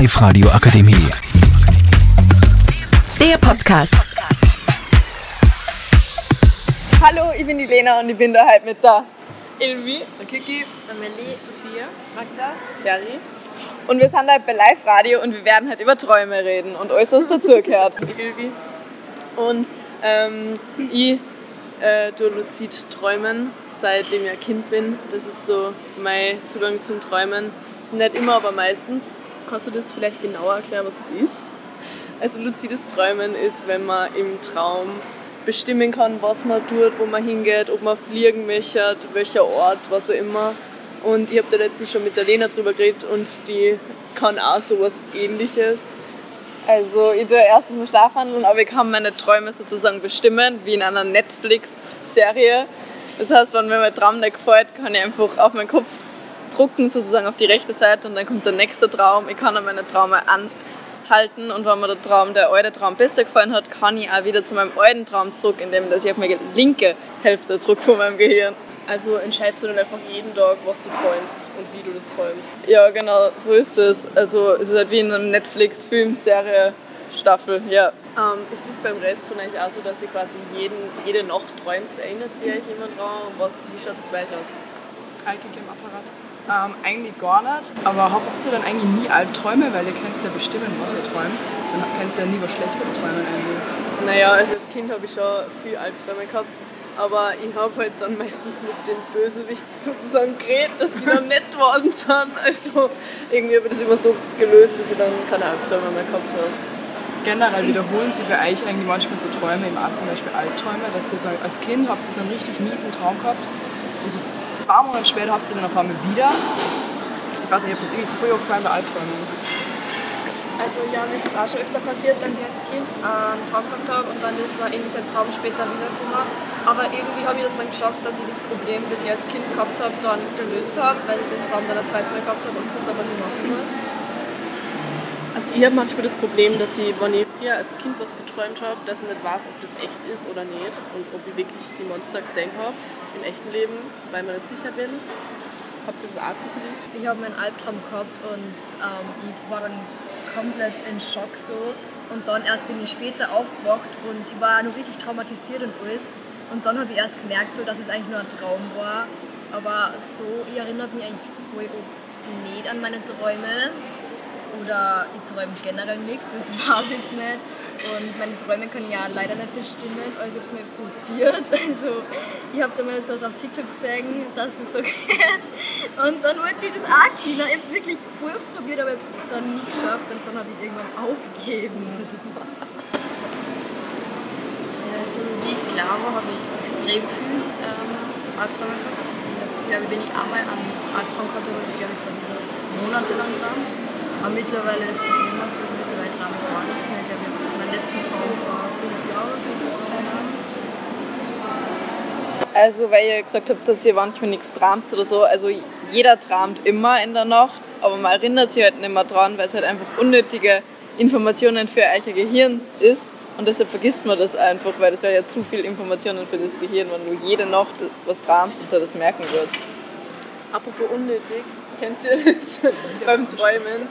Live Radio Akademie. Der Podcast. Hallo, ich bin die Lena und ich bin da halt mit der Ilvi, der Kiki, der Melli, Sophia, Magda, Terry. Und wir sind halt bei Live Radio und wir werden halt über Träume reden und alles, was dazugehört. Ilvi. Und ähm, ich äh, tue luzid träumen, seitdem ich ein Kind bin. Das ist so mein Zugang zum Träumen. Nicht immer, aber meistens. Kannst du das vielleicht genauer erklären, was das ist? Also luzides Träumen ist, wenn man im Traum bestimmen kann, was man tut, wo man hingeht, ob man fliegen möchte, welcher Ort, was auch immer. Und ich habe da letztens schon mit der Lena drüber geredet und die kann auch sowas ähnliches. Also ich tue erstens mal schlafwandeln, aber ich kann meine Träume sozusagen bestimmen, wie in einer Netflix-Serie. Das heißt, wenn mir mein Traum nicht gefällt, kann ich einfach auf meinen Kopf drucken, sozusagen auf die rechte Seite und dann kommt der nächste Traum. Ich kann an meine Träume anhalten und wenn mir der Traum, der alte Traum besser gefallen hat, kann ich auch wieder zu meinem alten Traum zurück, indem ich auf meine linke Hälfte drücke von meinem Gehirn. Also entscheidest du dann einfach jeden Tag, was du träumst und wie du das träumst. Ja, genau, so ist es. Also es ist halt wie in einer Netflix-Filmserie. Staffel, ja. Ähm, ist es beim Rest von euch auch so, dass ihr quasi jeden, jede Nacht träumt? Erinnert sich euch jemand dran? Was, wie schaut das bei euch aus? Alkik im Apparat. Ähm, eigentlich gar nicht. Aber habt ihr dann eigentlich nie Albträume? Weil ihr könnt ja bestimmen, was ihr träumt. Dann könnt ihr ja nie was Schlechtes träumen eigentlich. Naja, also als Kind habe ich schon viel Albträume gehabt. Aber ich habe halt dann meistens mit den Bösewichten sozusagen geredet, dass sie dann nett worden sind. Also irgendwie habe ich das immer so gelöst, dass ich dann keine Albträume mehr gehabt habe. Generell wiederholen sich bei euch eigentlich manchmal so Träume, im Arzt zum Beispiel Albträume, dass ihr so als Kind habt ihr so einen richtig miesen Traum gehabt zwei Monate später habt ihr dann auf einmal wieder. Ich weiß nicht, ich habe das irgendwie früher aufgefallen bei Albträumen. Also ja, mir ist es auch schon öfter passiert, dass ich als Kind einen Traum gehabt habe und dann ist ein ähnlicher Traum später wiedergekommen. Aber irgendwie habe ich das dann geschafft, dass ich das Problem, das ich als Kind gehabt habe, dann gelöst habe, weil ich den Traum dann ein zweites Mal gehabt habe und wusste, was ich machen muss. Also ich habe manchmal das Problem, dass ich, wenn ich früher als Kind was geträumt habe, dass ich nicht weiß, ob das echt ist oder nicht und ob ich wirklich die Monster gesehen habe im echten Leben, weil mir nicht sicher bin. Habt ihr das auch zufällig? Ich habe meinen Albtraum gehabt und ähm, ich war dann komplett in Schock so. Und dann erst bin ich später aufgewacht und ich war noch richtig traumatisiert und alles. Und dann habe ich erst gemerkt, so, dass es eigentlich nur ein Traum war. Aber so, ich erinnere mich eigentlich voll oft nicht an meine Träume. Oder ich träume generell nichts, das weiß ich nicht. Und meine Träume kann ich ja leider nicht bestimmen, also ich habe es mal probiert. Also ich habe damals was auf TikTok gesehen, dass das so geht. Und dann wollte ich das auch können. Ich habe es wirklich voll probiert, aber ich habe es dann nie geschafft und dann habe ich irgendwann aufgegeben. Also wie klar war, habe ich extrem viel ähm, Albträume gehabt. Also ich glaube, wenn ich einmal einen Albtraum gehabt habe, ich glaube ich von monatelang dran. Aber mittlerweile ist es nicht mehr so, mittlerweile traue ich gar nichts mehr. Ich glaube, mein letzter Traum war fünf Jahre so, keine Ahnung. Also, weil ihr gesagt habt, dass ihr manchmal nichts tramt oder so. Also, jeder tramt immer in der Nacht, aber man erinnert sich halt nicht mehr dran, weil es halt einfach unnötige Informationen für euer Gehirn ist. Und deshalb vergisst man das einfach, weil das wäre ja zu viel Informationen für das Gehirn, wenn du jede Nacht was tramst und da das merken würdest. Apropos unnötig, kennt ihr das beim Träumen?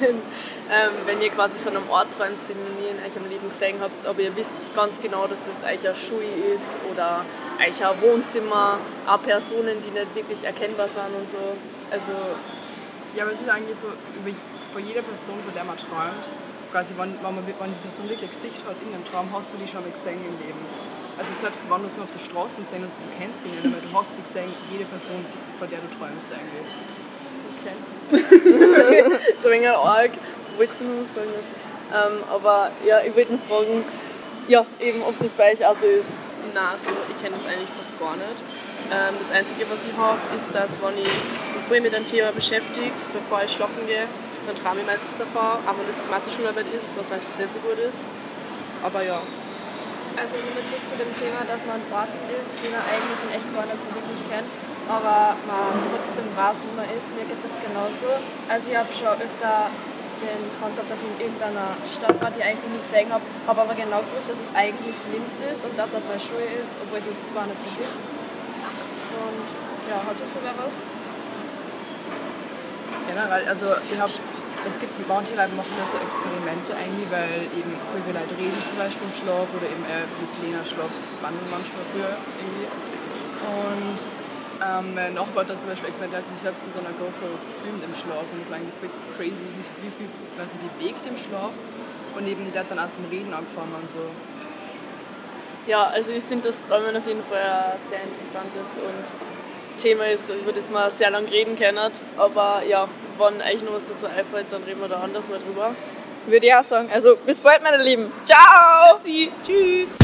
Wenn, ähm, wenn ihr quasi von einem Ort träumt, den ihr in eurem Leben gesehen habt, aber ihr wisst ganz genau, dass das euer Schui ist oder euer Wohnzimmer, auch Personen, die nicht wirklich erkennbar sind und so. Also, Ja, aber es ist eigentlich so, über, vor jeder Person, von der man träumt, quasi, wenn, wenn, man, wenn die Person wirklich ein Gesicht hat in einem Traum, hast du die schon mal gesehen im Leben. Also selbst wenn du sie auf der Straße gesehen hast, du kennst sie nicht, aber du hast sie gesehen, jede Person, von der du träumst eigentlich. Okay. so ein wenig arg, du noch was sagen? Ähm, aber ja, ich wollte noch fragen, ja, eben, ob das bei euch auch so ist. Nein, so, ich kenne das eigentlich fast gar nicht. Ähm, das Einzige, was ich habe, ist, dass wenn ich, bevor ich mich mit einem Thema beschäftige, bevor ich schlafen gehe, dann träume ich meistens davon, auch wenn das Mathe-Schularbeit ist, was meistens nicht so gut ist. Aber ja. Also nochmal zurück zu dem Thema, dass man Orten ist, die man eigentlich in echt gar nicht so wirklich kennt, aber man trotzdem weiß, wo man ist. Mir geht das genauso. Also ich habe schon öfter den Traum gehabt, dass ich in irgendeiner Stadt war, die ich eigentlich nicht gesehen habe, habe aber genau gewusst, dass es eigentlich links ist und dass dort meine Schule ist, obwohl es gar nicht so gibt. Und ja, hat das sogar was? Generell, also ich habe es gibt manche Leute machen da so Experimente eigentlich, weil eben viele Leute reden zum Beispiel im Schlaf oder eben äh, mit Lena Schlaf wandeln manchmal früher irgendwie. Und ähm, mein Nachbar hat dann zum Beispiel experimentiert, sich selbst in so einer GoPro gefilmt im Schlaf und das war eigentlich voll crazy, wie, wie viel man sich bewegt im Schlaf. Und eben der hat dann auch zum Reden angefangen und so. Ja, also ich finde das Träumen auf jeden Fall ein sehr interessantes und Thema ist, über das man sehr lange reden kann. Aber ja, wenn euch noch was dazu einfällt, dann reden wir da anders mal drüber. Würde ich auch sagen. Also bis bald, meine Lieben. Ciao! Tschüssi! Tschüss!